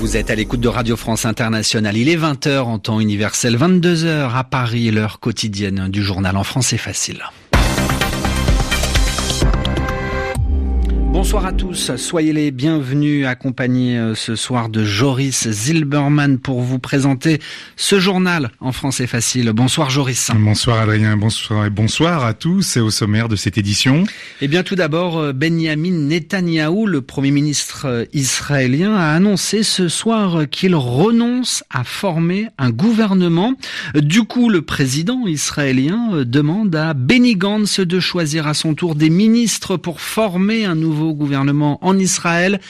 Vous êtes à l'écoute de Radio France Internationale. Il est 20h en temps universel, 22h à Paris, l'heure quotidienne du journal en français facile. Bonsoir à tous, soyez les bienvenus accompagnés euh, ce soir de Joris Zilberman pour vous présenter ce journal en français facile. Bonsoir Joris. Bonsoir Adrien, bonsoir et bonsoir à tous et au sommaire de cette édition. Eh bien tout d'abord, euh, Benjamin Netanyahou, le Premier ministre euh, israélien, a annoncé ce soir qu'il renonce à former un gouvernement. Du coup, le président israélien demande à Benny Gantz de choisir à son tour des ministres pour former un nouveau gouvernement en Israël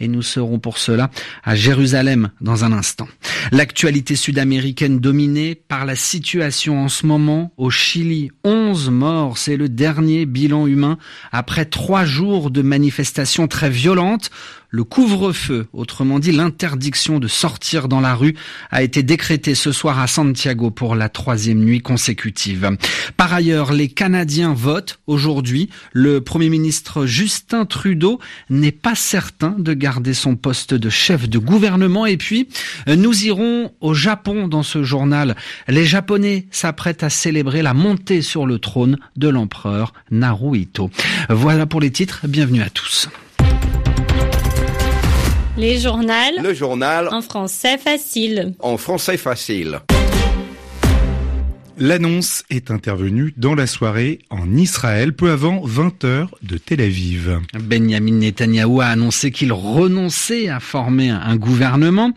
et nous serons pour cela à Jérusalem dans un instant. L'actualité sud-américaine dominée par la situation en ce moment au Chili. 11 morts, c'est le dernier bilan humain après trois jours de manifestations très violentes. Le couvre-feu, autrement dit l'interdiction de sortir dans la rue, a été décrété ce soir à Santiago pour la troisième nuit consécutive. Par ailleurs, les Canadiens votent aujourd'hui. Le Premier ministre Justin Trudeau n'est pas certain de garder son poste de chef de gouvernement. Et puis, nous irons au Japon dans ce journal. Les Japonais s'apprêtent à célébrer la montée sur le trône de l'empereur Naruhito. Voilà pour les titres. Bienvenue à tous. Les journaux. Le journal. En français facile. En français facile. L'annonce est intervenue dans la soirée en Israël, peu avant 20 heures de Tel Aviv. Benjamin Netanyahou a annoncé qu'il renonçait à former un gouvernement.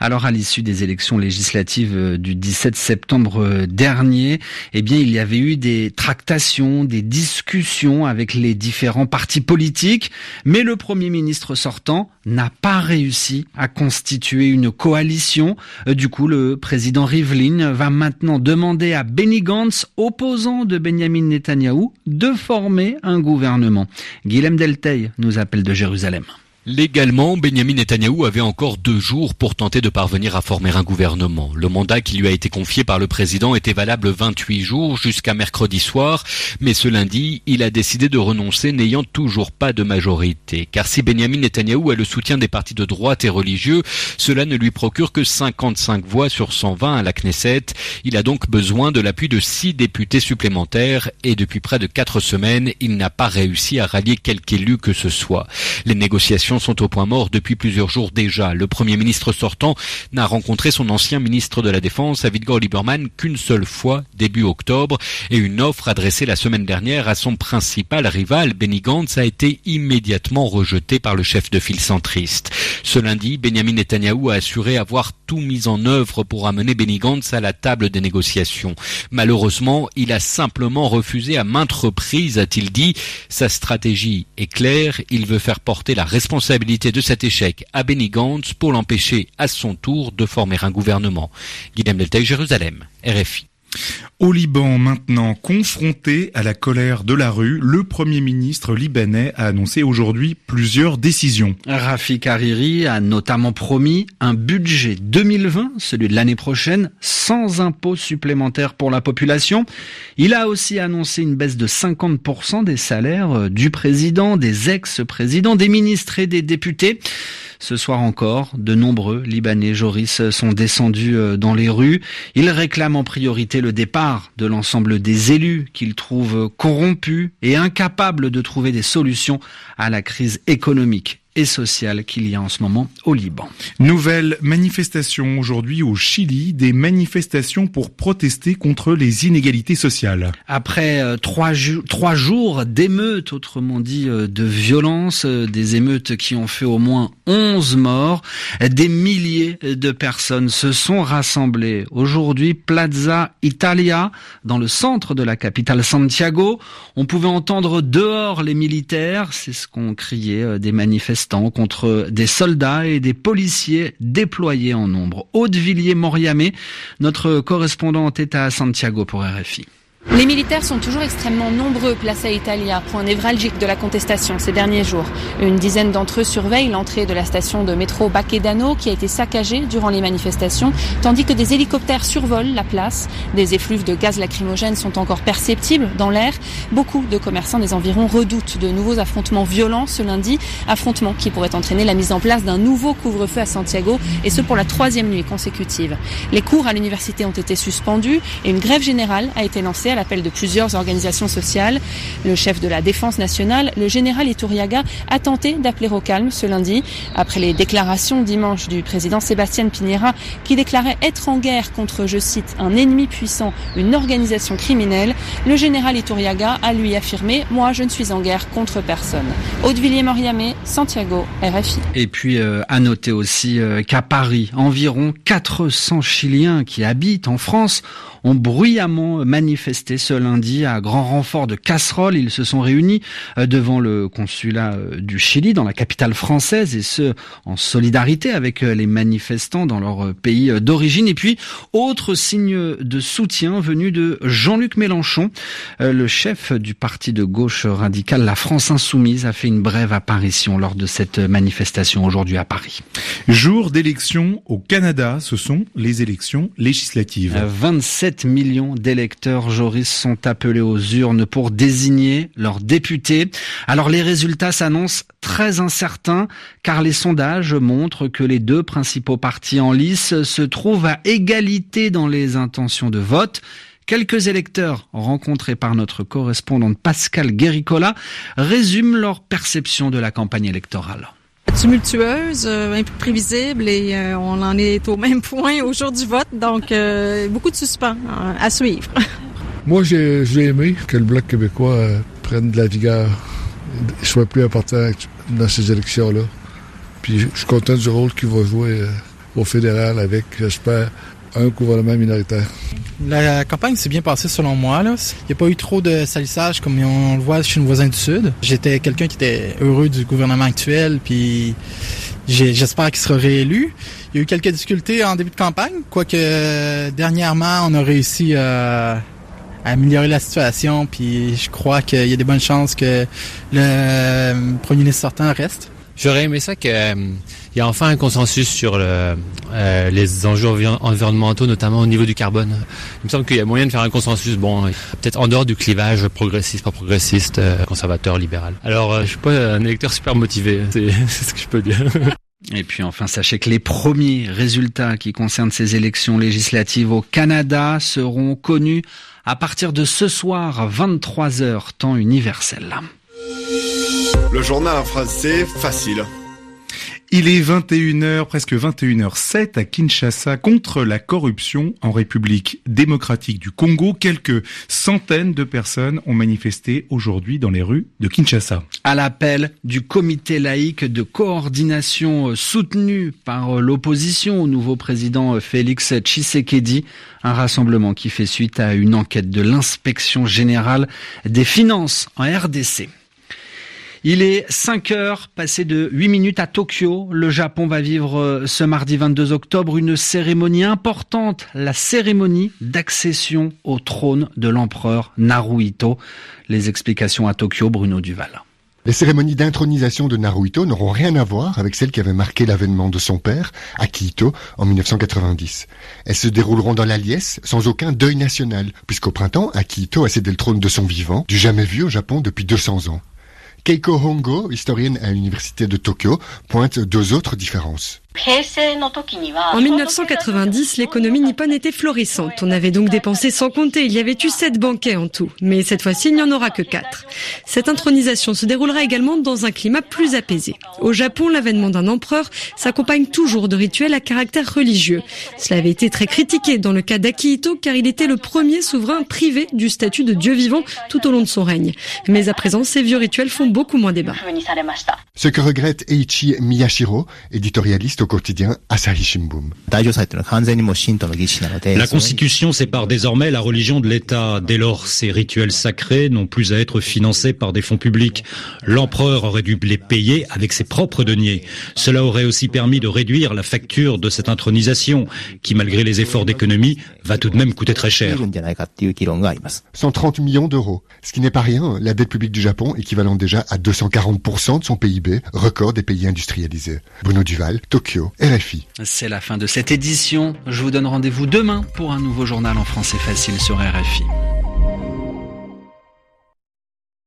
Alors, à l'issue des élections législatives euh, du 17 septembre euh, dernier, eh bien, il y avait eu des tractations, des discussions avec les différents partis politiques, mais le premier ministre sortant n'a pas réussi à constituer une coalition. Euh, du coup, le président Rivlin va maintenant demander à Benny Gantz, opposant de Benjamin Netanyahou, de former un gouvernement. Guilhem Delteil nous appelle de Jérusalem. Légalement, Benjamin Netanyahou avait encore deux jours pour tenter de parvenir à former un gouvernement. Le mandat qui lui a été confié par le président était valable 28 jours jusqu'à mercredi soir, mais ce lundi, il a décidé de renoncer n'ayant toujours pas de majorité. Car si Benjamin Netanyahou a le soutien des partis de droite et religieux, cela ne lui procure que 55 voix sur 120 à la Knesset. Il a donc besoin de l'appui de six députés supplémentaires et depuis près de quatre semaines, il n'a pas réussi à rallier quelque élu que ce soit. Les négociations sont au point mort depuis plusieurs jours déjà. Le Premier ministre sortant n'a rencontré son ancien ministre de la Défense, Avigdor Lieberman, qu'une seule fois, début octobre, et une offre adressée la semaine dernière à son principal rival, Benny Gantz, a été immédiatement rejetée par le chef de file centriste. Ce lundi, Benjamin Netanyahou a assuré avoir tout mis en œuvre pour amener Benny Gantz à la table des négociations. Malheureusement, il a simplement refusé à maintes reprises, a-t-il dit. Sa stratégie est claire, il veut faire porter la responsabilité responsabilité de cet échec à Benny Gantz pour l'empêcher à son tour de former un gouvernement. Guillaume Delta, Jérusalem, RFI. Au Liban maintenant, confronté à la colère de la rue, le Premier ministre libanais a annoncé aujourd'hui plusieurs décisions. Rafik Hariri a notamment promis un budget 2020, celui de l'année prochaine, sans impôts supplémentaires pour la population. Il a aussi annoncé une baisse de 50% des salaires du président, des ex-présidents, des ministres et des députés. Ce soir encore, de nombreux Libanais Joris sont descendus euh, dans les rues. Ils réclament en priorité le départ de l'ensemble des élus qu'ils trouvent corrompus et incapables de trouver des solutions à la crise économique et sociale qu'il y a en ce moment au Liban. Nouvelle manifestation aujourd'hui au Chili, des manifestations pour protester contre les inégalités sociales. Après euh, trois, trois, jours d'émeutes, autrement dit euh, de violence, euh, des émeutes qui ont fait au moins 11 morts, des milliers de personnes se sont rassemblées aujourd'hui, Plaza Italia, dans le centre de la capitale Santiago. On pouvait entendre dehors les militaires, c'est ce qu'ont crié des manifestants contre des soldats et des policiers déployés en nombre. Aude Villiers-Moriamé, notre correspondante est à Santiago pour RFI. Les militaires sont toujours extrêmement nombreux place à Italia, point névralgique de la contestation ces derniers jours. Une dizaine d'entre eux surveillent l'entrée de la station de métro Baquedano qui a été saccagée durant les manifestations, tandis que des hélicoptères survolent la place. Des effluves de gaz lacrymogène sont encore perceptibles dans l'air. Beaucoup de commerçants des environs redoutent de nouveaux affrontements violents ce lundi, affrontements qui pourraient entraîner la mise en place d'un nouveau couvre-feu à Santiago, et ce pour la troisième nuit consécutive. Les cours à l'université ont été suspendus et une grève générale a été lancée l'appel de plusieurs organisations sociales. Le chef de la défense nationale, le général Iturriaga, a tenté d'appeler au calme ce lundi, après les déclarations dimanche du président Sébastien Piñera, qui déclarait être en guerre contre, je cite, un ennemi puissant, une organisation criminelle. Le général Iturriaga a lui affirmé, moi je ne suis en guerre contre personne. Audevilliers-Moriamé, Santiago, RFI. Et puis euh, à noter aussi euh, qu'à Paris, environ 400 Chiliens qui habitent en France ont bruyamment manifesté ce lundi à grand renfort de casseroles. Ils se sont réunis euh, devant le consulat euh, du Chili dans la capitale française et ce en solidarité avec euh, les manifestants dans leur pays d'origine. Et puis, autre signe de soutien venu de Jean-Luc Mélenchon, le chef du parti de gauche radicale La France Insoumise a fait une brève apparition lors de cette manifestation aujourd'hui à Paris. Jour d'élection au Canada, ce sont les élections législatives. 27 millions d'électeurs Joris sont appelés aux urnes pour désigner leurs députés. Alors les résultats s'annoncent très incertains car les sondages montrent que les deux principaux partis en lice se trouvent à égalité dans les intentions de vote. Quelques électeurs rencontrés par notre correspondante Pascal Guéricola résument leur perception de la campagne électorale tumultueuse, euh, imprévisible et euh, on en est au même point au jour du vote, donc euh, beaucoup de suspens à suivre. Moi, j'ai aimé que le Bloc québécois prenne de la vigueur, soit plus important dans ces élections-là. Puis je suis content du rôle qu'il va jouer au fédéral avec, j'espère, un gouvernement minoritaire. La campagne s'est bien passée selon moi. Il n'y a pas eu trop de salissage comme on le voit chez nos voisins du Sud. J'étais quelqu'un qui était heureux du gouvernement actuel, puis j'espère qu'il sera réélu. Il y a eu quelques difficultés en début de campagne, quoique dernièrement, on a réussi à améliorer la situation, puis je crois qu'il y a des bonnes chances que le premier ministre sortant reste. J'aurais aimé ça qu'il euh, y ait enfin un consensus sur le, euh, les enjeux environnementaux, notamment au niveau du carbone. Il me semble qu'il y a moyen de faire un consensus, bon, peut-être en dehors du clivage progressiste, pas progressiste, euh, conservateur, libéral. Alors, je suis pas un électeur super motivé, c'est ce que je peux dire. Et puis enfin, sachez que les premiers résultats qui concernent ces élections législatives au Canada seront connus à partir de ce soir, 23h, temps universel. Le journal en français facile. Il est 21h, presque 21h07 à Kinshasa contre la corruption en République démocratique du Congo. Quelques centaines de personnes ont manifesté aujourd'hui dans les rues de Kinshasa. À l'appel du comité laïque de coordination soutenu par l'opposition au nouveau président Félix Tshisekedi, un rassemblement qui fait suite à une enquête de l'inspection générale des finances en RDC. Il est 5 heures, passé de 8 minutes à Tokyo. Le Japon va vivre euh, ce mardi 22 octobre une cérémonie importante, la cérémonie d'accession au trône de l'empereur Naruhito. Les explications à Tokyo, Bruno Duval. Les cérémonies d'intronisation de Naruhito n'auront rien à voir avec celles qui avaient marqué l'avènement de son père, Akihito, en 1990. Elles se dérouleront dans la liesse, sans aucun deuil national, puisqu'au printemps, Akihito a cédé le trône de son vivant, du jamais vu au Japon depuis 200 ans. Keiko Hongo, historienne à l'université de Tokyo, pointe deux autres différences. En 1990, l'économie nippone était florissante. On avait donc dépensé sans compter. Il y avait eu sept banquets en tout. Mais cette fois-ci, il n'y en aura que quatre. Cette intronisation se déroulera également dans un climat plus apaisé. Au Japon, l'avènement d'un empereur s'accompagne toujours de rituels à caractère religieux. Cela avait été très critiqué dans le cas d'Akihito car il était le premier souverain privé du statut de dieu vivant tout au long de son règne. Mais à présent, ces vieux rituels font beaucoup moins débat. Ce que regrette Eiichi Miyashiro, éditorialiste au quotidien Asahi Shimbun. La Constitution sépare désormais la religion de l'État. Dès lors, ces rituels sacrés n'ont plus à être financés par des fonds publics. L'empereur aurait dû les payer avec ses propres deniers. Cela aurait aussi permis de réduire la facture de cette intronisation, qui malgré les efforts d'économie, va tout de même coûter très cher. 130 millions d'euros, ce qui n'est pas rien. La dette publique du Japon équivalent déjà à 240% de son PIB, record des pays industrialisés. Bruno Duval, C'est la fin de cette édition. Je vous donne rendez-vous demain pour un nouveau journal en français facile sur RFI.